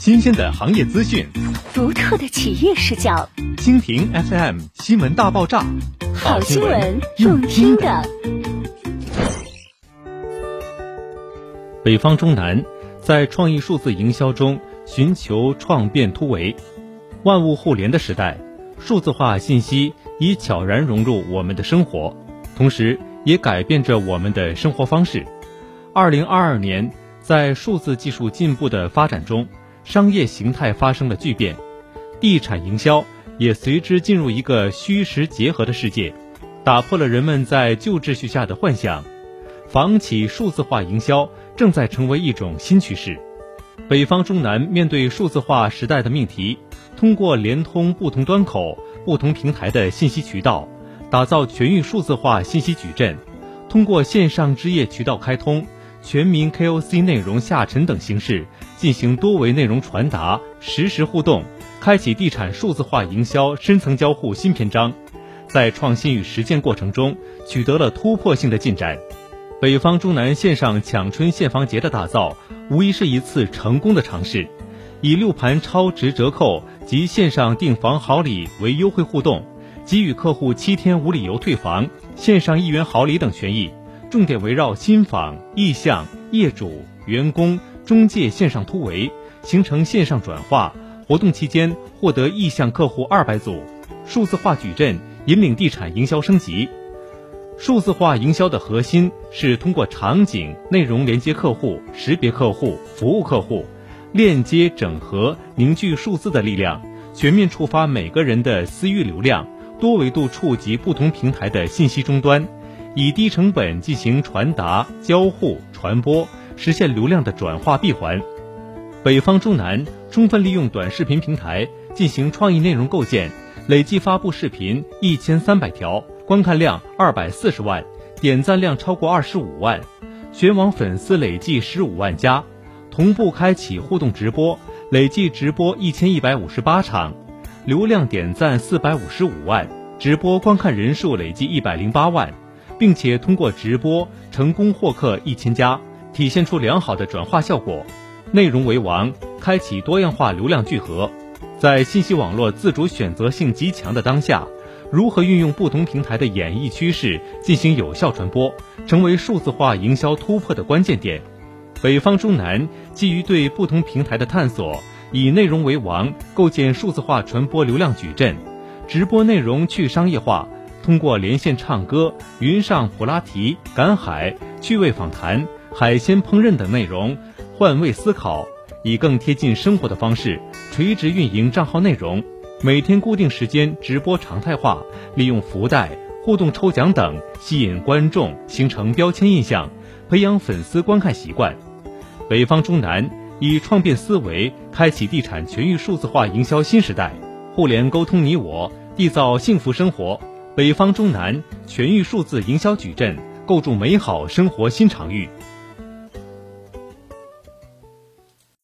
新鲜的行业资讯，独特的企业视角。蜻蜓 FM 新闻大爆炸，好新闻，用听的。北方中南在创意数字营销中寻求创变突围。万物互联的时代，数字化信息已悄然融入我们的生活，同时也改变着我们的生活方式。二零二二年。在数字技术进步的发展中，商业形态发生了巨变，地产营销也随之进入一个虚实结合的世界，打破了人们在旧秩序下的幻想。房企数字化营销正在成为一种新趋势。北方中南面对数字化时代的命题，通过联通不同端口、不同平台的信息渠道，打造全域数字化信息矩阵，通过线上置业渠道开通。全民 KOC 内容下沉等形式进行多维内容传达、实时互动，开启地产数字化营销深层交互新篇章，在创新与实践过程中取得了突破性的进展。北方中南线上抢春现房节的打造，无疑是一次成功的尝试，以六盘超值折扣及线上订房好礼为优惠互动，给予客户七天无理由退房、线上一元好礼等权益。重点围绕新房、意向、业主、员工、中介线上突围，形成线上转化。活动期间获得意向客户二百组，数字化矩阵引领地产营销升级。数字化营销的核心是通过场景、内容连接客户、识别客户、服务客户，链接整合凝聚数字的力量，全面触发每个人的私域流量，多维度触及不同平台的信息终端。以低成本进行传达、交互、传播，实现流量的转化闭环。北方中南充分利用短视频平台进行创意内容构建，累计发布视频一千三百条，观看量二百四十万，点赞量超过二十五万，全网粉丝累计十五万加，同步开启互动直播，累计直播一千一百五十八场，流量点赞四百五十五万，直播观看人数累计一百零八万。并且通过直播成功获客一千家，体现出良好的转化效果。内容为王，开启多样化流量聚合。在信息网络自主选择性极强的当下，如何运用不同平台的演绎趋势进行有效传播，成为数字化营销突破的关键点。北方中南基于对不同平台的探索，以内容为王，构建数字化传播流量矩阵，直播内容去商业化。通过连线唱歌、云上普拉提、赶海、趣味访谈、海鲜烹饪等内容，换位思考，以更贴近生活的方式垂直运营账号内容，每天固定时间直播常态化，利用福袋、互动抽奖等吸引观众，形成标签印象，培养粉丝观看习惯。北方中南以创变思维开启地产全域数字化营销新时代，互联沟通你我，缔造幸福生活。北方中南全域数字营销矩阵，构筑美好生活新场域。